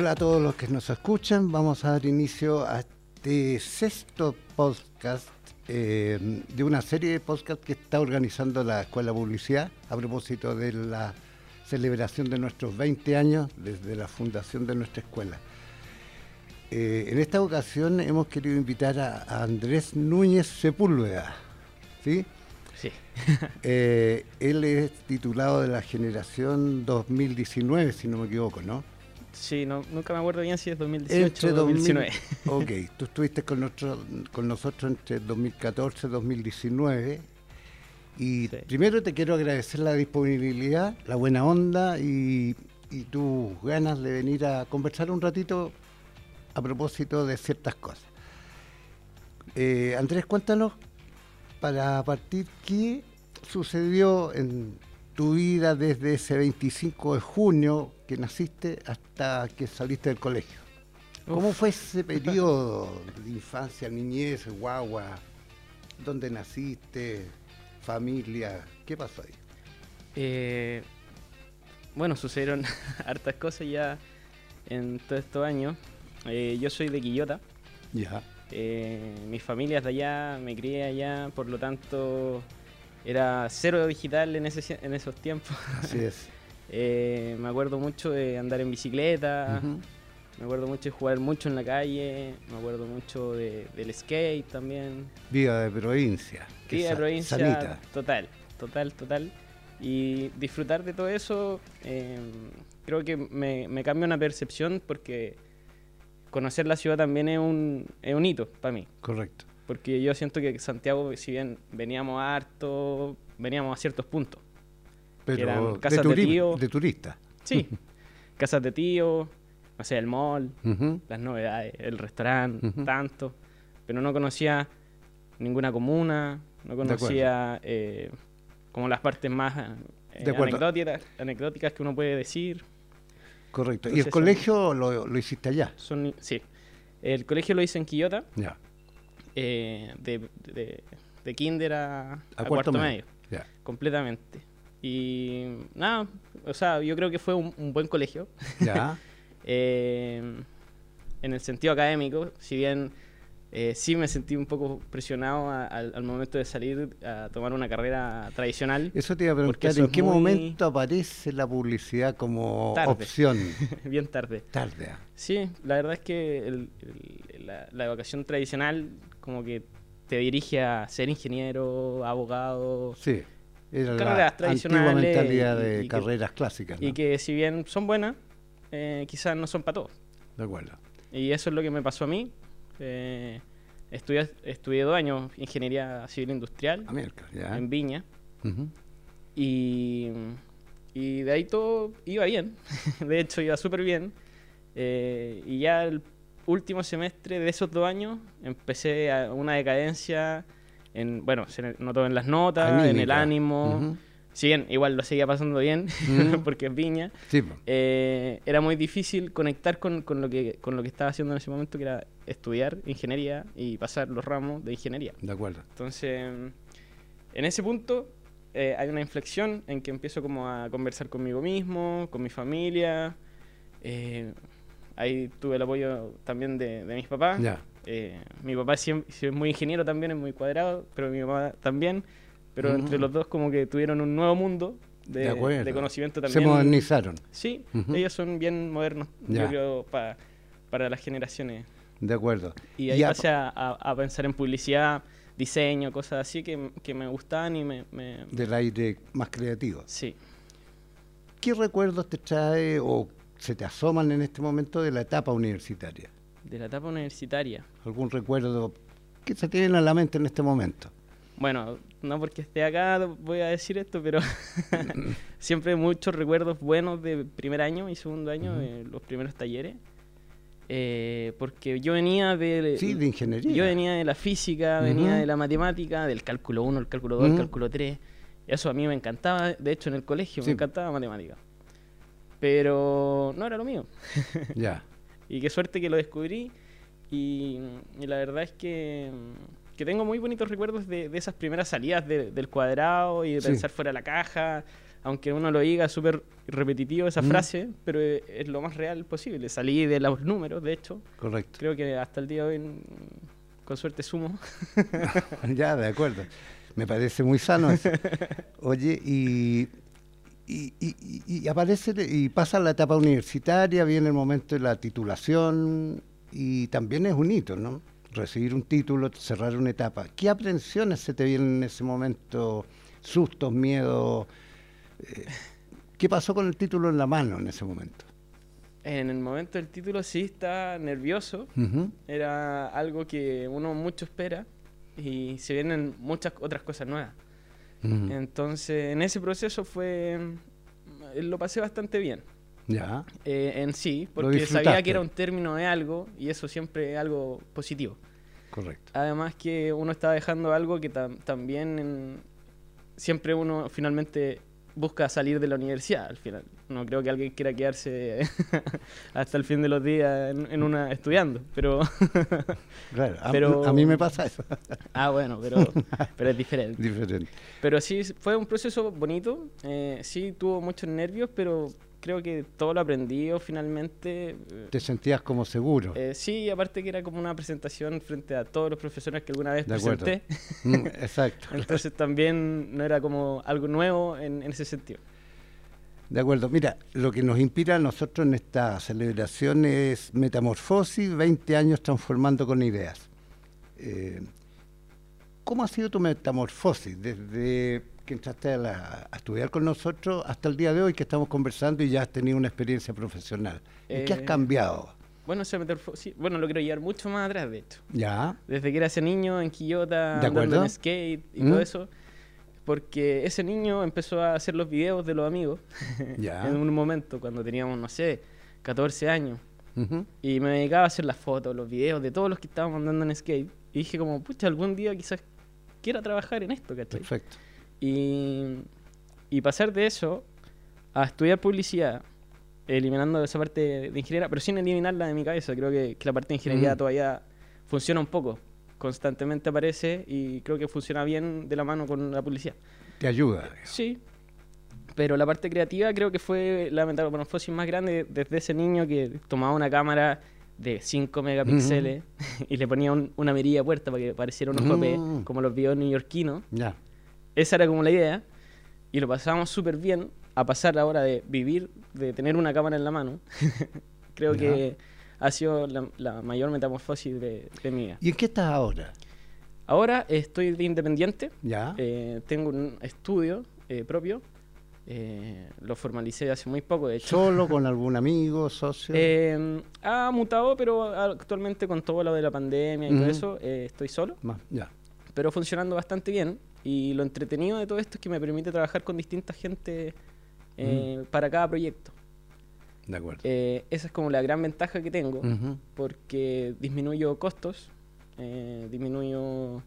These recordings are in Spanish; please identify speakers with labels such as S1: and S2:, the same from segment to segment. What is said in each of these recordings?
S1: Hola a todos los que nos escuchan. Vamos a dar inicio a este sexto podcast eh, de una serie de podcasts que está organizando la Escuela de Publicidad a propósito de la celebración de nuestros 20 años desde la fundación de nuestra escuela. Eh, en esta ocasión hemos querido invitar a, a Andrés Núñez Sepúlveda. ¿sí?
S2: Sí.
S1: Eh, él es titulado de la generación 2019, si no me equivoco, ¿no?
S2: Sí, no, nunca me acuerdo bien si es 2018
S1: Entre
S2: o 2019.
S1: 2000 ok, tú estuviste con, nuestro- con nosotros entre 2014 y 2019. Y
S2: Sí.
S1: primero te quiero agradecer la disponibilidad, la buena onda y, y tus ganas de venir a conversar un ratito a propósito de ciertas cosas. Eh, Andrés, cuéntanos para partir qué sucedió en tu vida desde ese 25 de junio que naciste hasta que saliste del colegio. ¿Cómo fue ese periodo de infancia, niñez, guagua? ¿Dónde naciste? ¿Familia? ¿Qué pasó ahí?
S2: Eh, bueno, sucedieron hartas cosas ya en todos estos años. Eh, yo soy de Quillota.
S1: Ya.
S2: eh, mi familia es de allá, me crié allá, por lo tanto era cero digital en, ese, en esos tiempos.
S1: Así es.
S2: Eh, me acuerdo mucho de andar en bicicleta, me acuerdo mucho de jugar mucho en la calle, me acuerdo mucho de- del skate también.
S1: Vida de provincia.
S2: Vida de provincia
S1: sanita.
S2: total, total, total. Y disfrutar de todo eso, eh, creo que me, me cambia una percepción porque conocer la ciudad también es un, es un hito para mí.
S1: Correcto.
S2: Porque yo siento que Santiago, si bien veníamos harto, veníamos a ciertos puntos.
S1: Pero
S2: eran
S1: de,
S2: casas de tío.
S1: de turista.
S2: Sí, casas de tío, no sé, el mall, las novedades, el restaurante, tanto. Pero no conocía ninguna comuna, no conocía eh, como las partes más eh, anecdóticas, anecdóticas que uno puede decir.
S1: Correcto. ¿Y el colegio lo, lo hiciste allá?
S2: Son, sí, el colegio lo hice en Quillota,
S1: Ya.
S2: Eh, de, de, de kinder a,
S1: A,
S2: a cuarto, medio.
S1: Ya.
S2: completamente. Y nada, o sea, yo creo que fue un, un buen colegio.
S1: Ya.
S2: Eh, en el sentido académico, si bien eh, sí me sentí un poco presionado a- al, al momento de salir a tomar una carrera tradicional,
S1: Eso te iba a preguntar, ¿en qué
S2: muy-
S1: momento aparece la publicidad como
S2: Tarde.
S1: opción?
S2: bien tarde.
S1: Tarde.
S2: Sí, la verdad es que el- el- la, la educación tradicional como que te dirige a ser ingeniero, abogado,
S1: Sí. Era la
S2: Carreras
S1: antigua
S2: tradicionales
S1: mentalidad
S2: y-
S1: de
S2: y que-
S1: carreras clásicas. ¿no?
S2: y que si bien son buenas, eh, quizás no son para todos.
S1: De acuerdo.
S2: Y eso es lo que me pasó a mí. Eh, estudié, estudié dos años ingeniería civil industrial
S1: América, ya.
S2: en Viña.
S1: Ujú.
S2: Y, y de ahí todo iba bien. de hecho, iba súper bien. Eh, y ya el último semestre de esos dos años empecé a una decadencia. En, bueno, se notó en las notas, en el
S1: Anímica.
S2: ánimo.
S1: Ujú.
S2: Si bien igual lo seguía pasando bien,
S1: Ujú.
S2: porque es Viña.
S1: Sí,
S2: eh, era muy difícil conectar con, con lo que, con lo que estaba haciendo en ese momento, que era estudiar ingeniería y pasar los ramos de ingeniería.
S1: de acuerdo.
S2: Entonces, en ese punto eh, hay una inflexión en que empiezo como a conversar conmigo mismo, con mi familia. eh, ahí tuve el apoyo también de, de mis papás.
S1: Ya.
S2: Eh, mi papá siempre, es muy ingeniero también, es muy cuadrado, pero mi mamá también. Pero entre los dos como que tuvieron un nuevo mundo de,
S1: De acuerdo.
S2: de conocimiento
S1: Se
S2: también.
S1: modernizaron.
S2: Sí, ellos son bien modernos,
S1: Ya.
S2: yo creo, pa- para las generaciones.
S1: De acuerdo.
S2: Y ahí pasé a, a- a pensar en publicidad, diseño, cosas así que, que me gustaban y me... me-
S1: Del aire más creativo.
S2: Sí.
S1: ¿Qué recuerdos te trae o se te asoman en este momento de la etapa universitaria?
S2: De la etapa universitaria.
S1: ¿Algún recuerdo que se te viene a la mente en este momento?
S2: Bueno, no porque esté acá voy a decir esto, pero siempre muchos recuerdos buenos de primer año y segundo año,
S1: Ujú.
S2: de los primeros talleres. Eh, porque yo venía de...
S1: Sí, de ingeniería.
S2: Yo venía de la física, venía
S1: Ujú.
S2: de la matemática, del cálculo 1, el cálculo 2, el
S1: Ujú.
S2: cálculo 3. Eso a mí me encantaba, de hecho en el colegio
S1: Sí.
S2: me encantaba matemática. Pero no era lo mío.
S1: Ya.
S2: Y qué suerte que lo descubrí. Y, y la verdad es que, que tengo muy bonitos recuerdos de, de esas primeras salidas de- del cuadrado y de
S1: Sí.
S2: pensar fuera de la caja, aunque uno lo diga súper repetitivo esa
S1: Mm.
S2: frase, pero es, es lo más real posible. Salí de los números, de hecho.
S1: Correcto.
S2: Creo que hasta el día de hoy, mm, con suerte, sumo.
S1: ya, de acuerdo. Me parece muy sano eso. Oye, y, y, y- aparece y pasa la etapa universitaria, viene el momento de la titulación y también es un hito, ¿no? Recibir un título, cerrar una etapa. ¿Qué aprensiones se te vienen en ese momento? Sustos, miedos. Eh, ¿Qué pasó con el título en la mano en ese momento?
S2: En el momento del título sí está nervioso. Era algo que uno mucho espera y se vienen muchas otras cosas nuevas. Entonces, en ese proceso fue... mm, Lo pasé bastante bien.
S1: Ya,
S2: eh, en sí, porque sabía que era un término de algo y eso siempre es algo positivo.
S1: correcto.
S2: Además que uno está dejando algo que tam- también en- siempre uno finalmente busca salir de la universidad al final. No creo que alguien quiera quedarse hasta el fin de los días en, en una estudiando, pero
S1: Claro, a,
S2: Pero-
S1: a mí me pasa eso.
S2: ah bueno, pero, pero es diferente.
S1: Diferente.
S2: Pero sí fue un proceso bonito, eh, sí tuvo muchos nervios, pero creo que todo lo aprendido finalmente. eh,
S1: Te sentías como seguro.
S2: Eh, sí, aparte que era como una presentación frente a todos los profesores que alguna vez
S1: De
S2: presenté.
S1: Mm, exacto.
S2: Entonces también no era como algo nuevo en, en ese sentido.
S1: De acuerdo. Mira, lo que nos inspira a nosotros en esta celebración es Metamorfosis, 20 años transformando con ideas. Eh, ¿Cómo ha sido tu metamorfosis desde que entraste a, la- a estudiar con nosotros hasta el día de hoy que estamos conversando y ya has tenido una experiencia profesional? ¿En qué has
S2: Eh,
S1: cambiado?
S2: Bueno, bueno, lo quiero llevar mucho más atrás, de hecho.
S1: Ya,
S2: Desde que era ese niño en Quillota,
S1: ¿De
S2: andando en skate y
S1: Mm.
S2: todo eso. Porque ese niño empezó a hacer los videos de los amigos
S1: Ya.
S2: en un momento cuando teníamos, no sé, 14 años. Y me dedicaba a hacer las fotos, los videos de todos los que estábamos andando en skate. Y dije como, pucha, algún día quizás quiera trabajar en esto, ¿cachai?
S1: perfecto.
S2: Y, y pasar de eso a estudiar publicidad, eliminando esa parte de, ingeniería, pero sin eliminarla de mi cabeza. Creo que, que la parte de ingeniería
S1: Mm.
S2: todavía funciona un poco. Constantemente aparece y creo que funciona bien de la mano con la publicidad.
S1: Te ayuda.
S2: Sí. Pero la parte creativa creo que fue la metamorfosis más grande desde ese niño que tomaba una cámara de 5 megapíxeles y le ponía un- una mirilla puerta para que pareciera un OJP,
S1: Mm.
S2: como los videos neoyorquinos.
S1: Ya,
S2: Esa era como la idea. Y lo pasábamos súper bien a pasar ahora de vivir, de tener una cámara en la mano. Creo que ha sido la, la mayor metamorfosis de, de mi vida.
S1: ¿y en qué estás ahora?
S2: Ahora estoy de independiente.
S1: Ya,
S2: eh, tengo un estudio eh, propio. eh, lo formalicé hace muy poco, de hecho.
S1: solo con algún amigo, socio.
S2: Eh, ha mutado, pero actualmente con todo lo de la pandemia y todo eso, eh, estoy solo.
S1: Más, ya.
S2: pero funcionando bastante bien. Y lo entretenido de todo esto es que me permite trabajar con distinta gente eh, para cada proyecto.
S1: De acuerdo.
S2: Eh, esa es como la gran ventaja que tengo, porque disminuyo costos, eh, disminuyo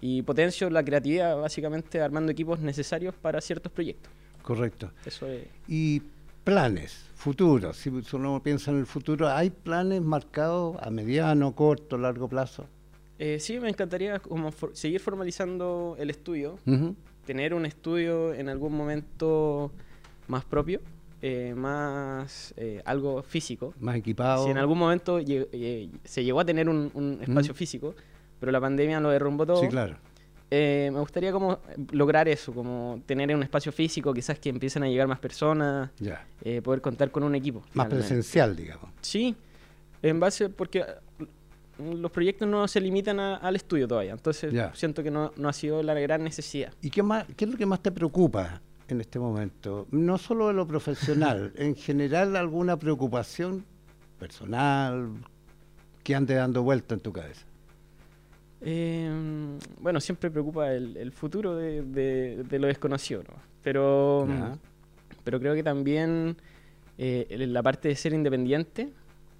S2: y potencio la creatividad, básicamente armando equipos necesarios para ciertos proyectos.
S1: Correcto.
S2: Eso es.
S1: Y planes, futuros. Si uno piensa en el futuro, ¿hay planes marcados a mediano, corto, largo plazo?
S2: Eh, sí, me encantaría como for- seguir formalizando el estudio, tener un estudio en algún momento más propio, eh, más eh, algo físico.
S1: Más equipado.
S2: Si en algún momento se llegó a tener un, un espacio físico, pero la pandemia lo derrumbó todo,
S1: Sí, claro.
S2: me gustaría como lograr eso, como tener un espacio físico, quizás que empiecen a llegar más personas,
S1: Ya.
S2: poder contar con un equipo.
S1: Más
S2: finalmente.
S1: presencial, digamos.
S2: Sí, en base, porque los proyectos no se limitan a- al estudio todavía, entonces
S1: Ya.
S2: siento que no, no ha sido la gran necesidad.
S1: ¿Y qué, más, qué es lo que más te preocupa en este momento? No solo de lo profesional, en general alguna preocupación personal que ande dando vuelta en tu cabeza.
S2: Eh, bueno, siempre preocupa el, el futuro de, de- de lo desconocido, ¿no? Pero, pero creo que también eh, la parte de ser independiente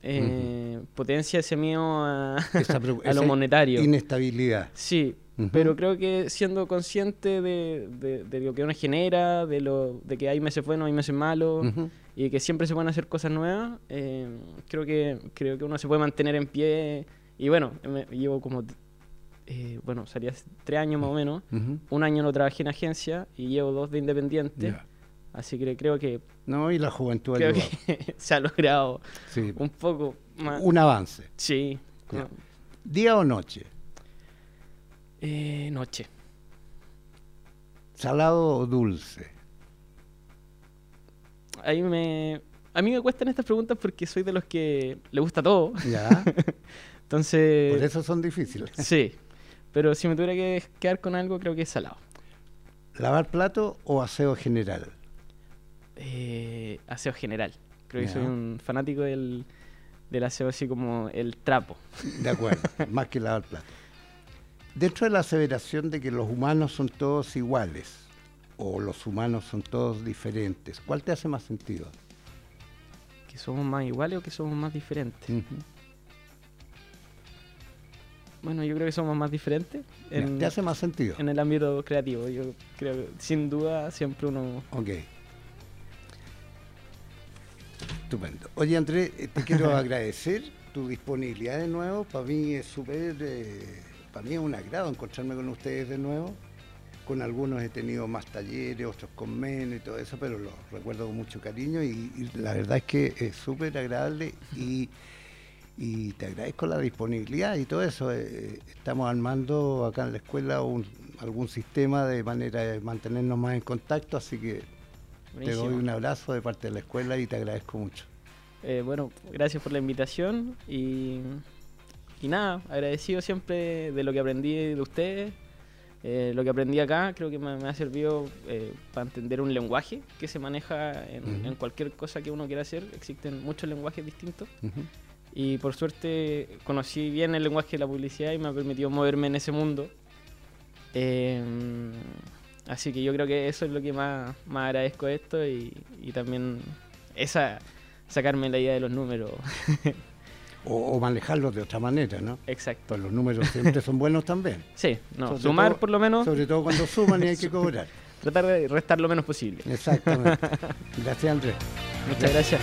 S2: eh, potencia ese miedo a,
S1: Esa preo-
S2: a lo monetario.
S1: Inestabilidad.
S2: Sí, pero creo que siendo consciente de, de- de lo que uno genera, de, lo, de que hay meses buenos, hay meses malos, y que siempre se pueden hacer cosas nuevas, eh, creo, que, creo que uno se puede mantener en pie. Y bueno, me- llevo como, eh, bueno, salí hace tres años más o menos. Un año no trabajé en agencia y llevo dos de independiente. Así que creo que,
S1: No, y la juventud
S2: creo que se ha logrado
S1: Sí,
S2: un poco más.
S1: un avance.
S2: Sí.
S1: ¿Día o noche?
S2: Eh, noche.
S1: ¿Salado o dulce?
S2: Ahí me... A mí me cuestan estas preguntas porque soy de los que le gusta todo.
S1: ¿Ya?
S2: Entonces...
S1: Por eso son difíciles.
S2: Sí. Pero si me tuviera que quedar con algo, creo que es salado.
S1: ¿Lavar plato o aseo general?
S2: Eh, aseo general. Creo que soy un fanático del, del aseo así como el trapo.
S1: De acuerdo, más que lavar plato. Dentro de la aseveración de que los humanos son todos iguales o los humanos son todos diferentes, ¿cuál te hace más sentido?
S2: ¿Que somos más iguales o que somos más diferentes? Bueno, yo creo que somos más diferentes en,
S1: ¿Te hace más sentido?
S2: en el ámbito creativo. Yo creo que sin duda siempre uno...
S1: Ok. Estupendo. Oye, Andrés, eh, te quiero agradecer tu disponibilidad de nuevo. Para mí es súper, eh, para mí es un agrado encontrarme con ustedes de nuevo. Con algunos he tenido más talleres, otros con menos y todo eso, pero los recuerdo con mucho cariño y, y la verdad es que es súper agradable y, y te agradezco la disponibilidad y todo eso. Eh, estamos armando acá en la escuela un- algún sistema de manera de mantenernos más en contacto, así que te doy un abrazo de parte de la escuela y te agradezco mucho.
S2: Eh, bueno, gracias por la invitación y, y nada, agradecido siempre de lo que aprendí de ustedes. Eh, lo que aprendí acá creo que me, me ha servido eh, para entender un lenguaje que se maneja en, en cualquier cosa que uno quiera hacer. Existen muchos lenguajes distintos y por suerte conocí bien el lenguaje de la publicidad y me ha permitido moverme en ese mundo. Así que yo creo que eso es lo que más, más agradezco de esto y, y también esa sacarme la idea de los números.
S1: O, o manejarlos de otra manera, ¿no?
S2: Exacto.
S1: Pues los números siempre son buenos también.
S2: Sí, no,
S1: Sobre
S2: sumar
S1: todo-
S2: por lo menos,
S1: Sobre todo cuando suman y hay que cobrar.
S2: tratar de restar lo menos posible.
S1: Exactamente. Gracias, Andrés.
S2: Muchas gracias.